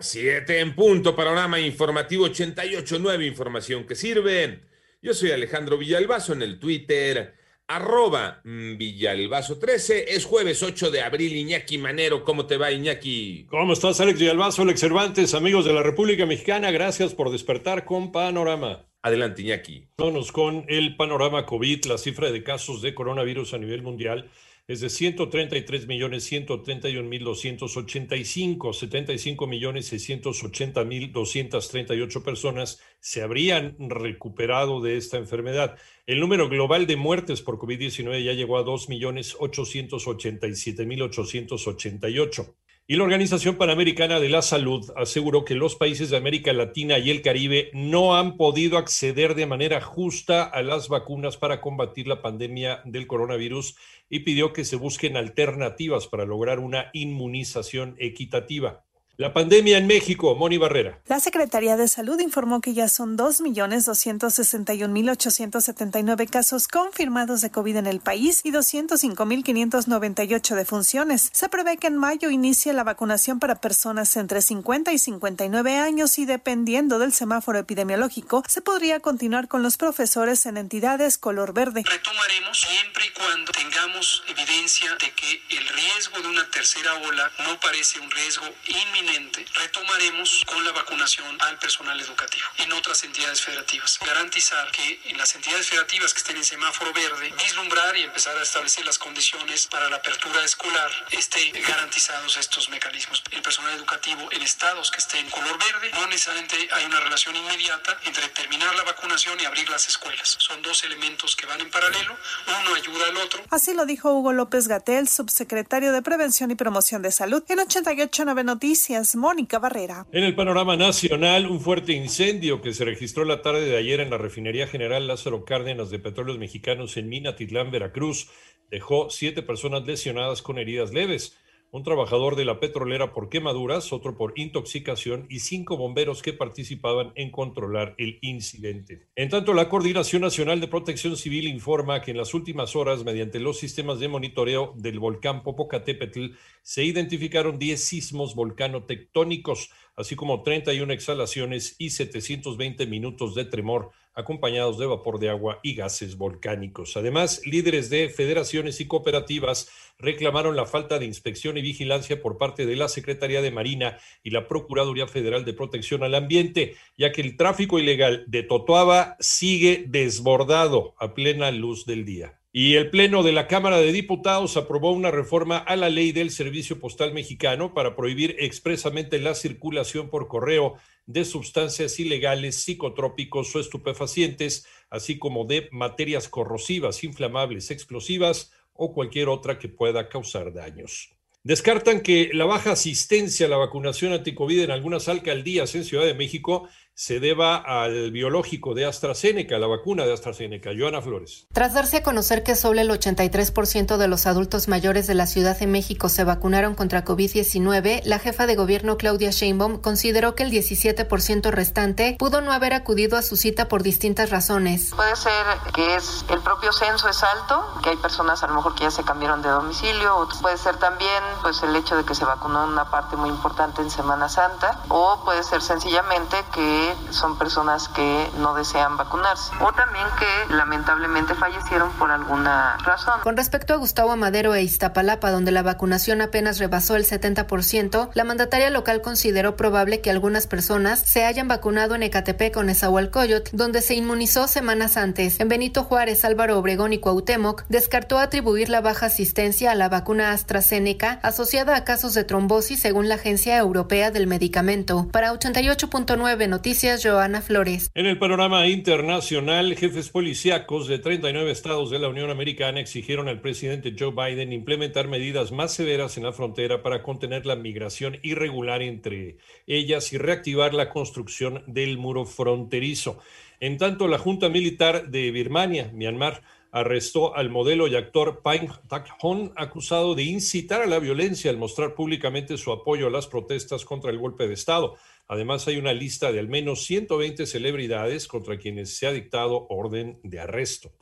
Siete en punto, panorama informativo 88.9, información que sirve. Yo soy Alejandro Villalbazo en el Twitter, arroba Villalbazo13. Es jueves 8 de abril, Iñaki Manero. ¿Cómo te va, Iñaki? ¿Cómo estás, Alex Villalbazo, Alex Cervantes, amigos de la República Mexicana? Gracias por despertar con Panorama. Adelante, Iñaki. Vámonos con el panorama COVID, la cifra de casos de coronavirus a nivel mundial es de 133 millones 131 mil 285, 75 millones 680 mil 238 personas se habrían recuperado de esta enfermedad. El número global de muertes por COVID-19 ya llegó a 2 millones 887 mil 888. Y la Organización Panamericana de la Salud aseguró que los países de América Latina y el Caribe no han podido acceder de manera justa a las vacunas para combatir la pandemia del coronavirus y pidió que se busquen alternativas para lograr una inmunización equitativa. La pandemia en México, Moni Barrera. La Secretaría de Salud informó que ya son 2.261.879 casos confirmados de COVID en el país y 205.598 defunciones. Se prevé que en mayo inicie la vacunación para personas entre 50 y 59 años y dependiendo del semáforo epidemiológico, se podría continuar con los profesores en entidades color verde. Retomaremos siempre y cuando tengamos evidencia de que el riesgo de una tercera ola no parece un riesgo inminente retomaremos con la vacunación al personal educativo en otras entidades federativas. Garantizar que en las entidades federativas que estén en semáforo verde, vislumbrar y empezar a establecer las condiciones para la apertura escolar, estén garantizados estos mecanismos. El personal educativo en estados que estén en color verde, no necesariamente hay una relación inmediata entre terminar la vacunación y abrir las escuelas. Son dos elementos que van en paralelo, uno ayuda al otro. Así lo dijo Hugo López Gatel, subsecretario de Prevención y Promoción de Salud, en 889 Noticias. Mónica Barrera. En el panorama nacional, un fuerte incendio que se registró la tarde de ayer en la refinería general Lázaro Cárdenas de Petróleos Mexicanos en Minatitlán, Veracruz, dejó siete personas lesionadas con heridas leves un trabajador de la petrolera por quemaduras, otro por intoxicación y cinco bomberos que participaban en controlar el incidente. En tanto, la Coordinación Nacional de Protección Civil informa que en las últimas horas, mediante los sistemas de monitoreo del volcán Popocatépetl, se identificaron 10 sismos volcano-tectónicos, así como 31 exhalaciones y 720 minutos de tremor acompañados de vapor de agua y gases volcánicos. Además, líderes de federaciones y cooperativas reclamaron la falta de inspección y vigilancia por parte de la Secretaría de Marina y la Procuraduría Federal de Protección al Ambiente, ya que el tráfico ilegal de Totoaba sigue desbordado a plena luz del día. Y el Pleno de la Cámara de Diputados aprobó una reforma a la ley del Servicio Postal Mexicano para prohibir expresamente la circulación por correo de sustancias ilegales, psicotrópicos o estupefacientes, así como de materias corrosivas, inflamables, explosivas o cualquier otra que pueda causar daños. Descartan que la baja asistencia a la vacunación anticovid en algunas alcaldías en Ciudad de México se deba al biológico de AstraZeneca, la vacuna de AstraZeneca. Joana Flores. Tras darse a conocer que solo el 83% de los adultos mayores de la Ciudad de México se vacunaron contra COVID-19, la jefa de gobierno Claudia Sheinbaum consideró que el 17% restante pudo no haber acudido a su cita por distintas razones. Puede ser que es el propio censo es alto, que hay personas a lo mejor que ya se cambiaron de domicilio, puede ser también pues el hecho de que se vacunó una parte muy importante en Semana Santa, o puede ser sencillamente que son personas que no desean vacunarse o también que lamentablemente fallecieron por alguna razón. Con respecto a Gustavo Amadero e Iztapalapa, donde la vacunación apenas rebasó el 70%, la mandataria local consideró probable que algunas personas se hayan vacunado en Ecatepec con Nezahualcóyotl, donde se inmunizó semanas antes. En Benito Juárez, Álvaro Obregón y Cuauhtémoc descartó atribuir la baja asistencia a la vacuna AstraZeneca asociada a casos de trombosis según la Agencia Europea del Medicamento. Para 88.9 Noticias Joana Flores. En el panorama internacional, jefes policíacos de 39 estados de la Unión Americana exigieron al presidente Joe Biden implementar medidas más severas en la frontera para contener la migración irregular entre ellas y reactivar la construcción del muro fronterizo. En tanto, la Junta Militar de Birmania, Myanmar, arrestó al modelo y actor Paing Tak-hon acusado de incitar a la violencia al mostrar públicamente su apoyo a las protestas contra el golpe de Estado. Además, hay una lista de al menos 120 celebridades contra quienes se ha dictado orden de arresto.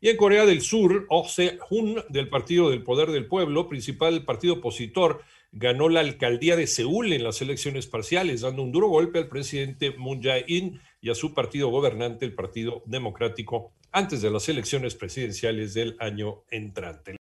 Y en Corea del Sur, Oh Se-hun, del Partido del Poder del Pueblo, principal partido opositor, ganó la alcaldía de Seúl en las elecciones parciales, dando un duro golpe al presidente Moon Jae-in y a su partido gobernante, el Partido Democrático, antes de las elecciones presidenciales del año entrante.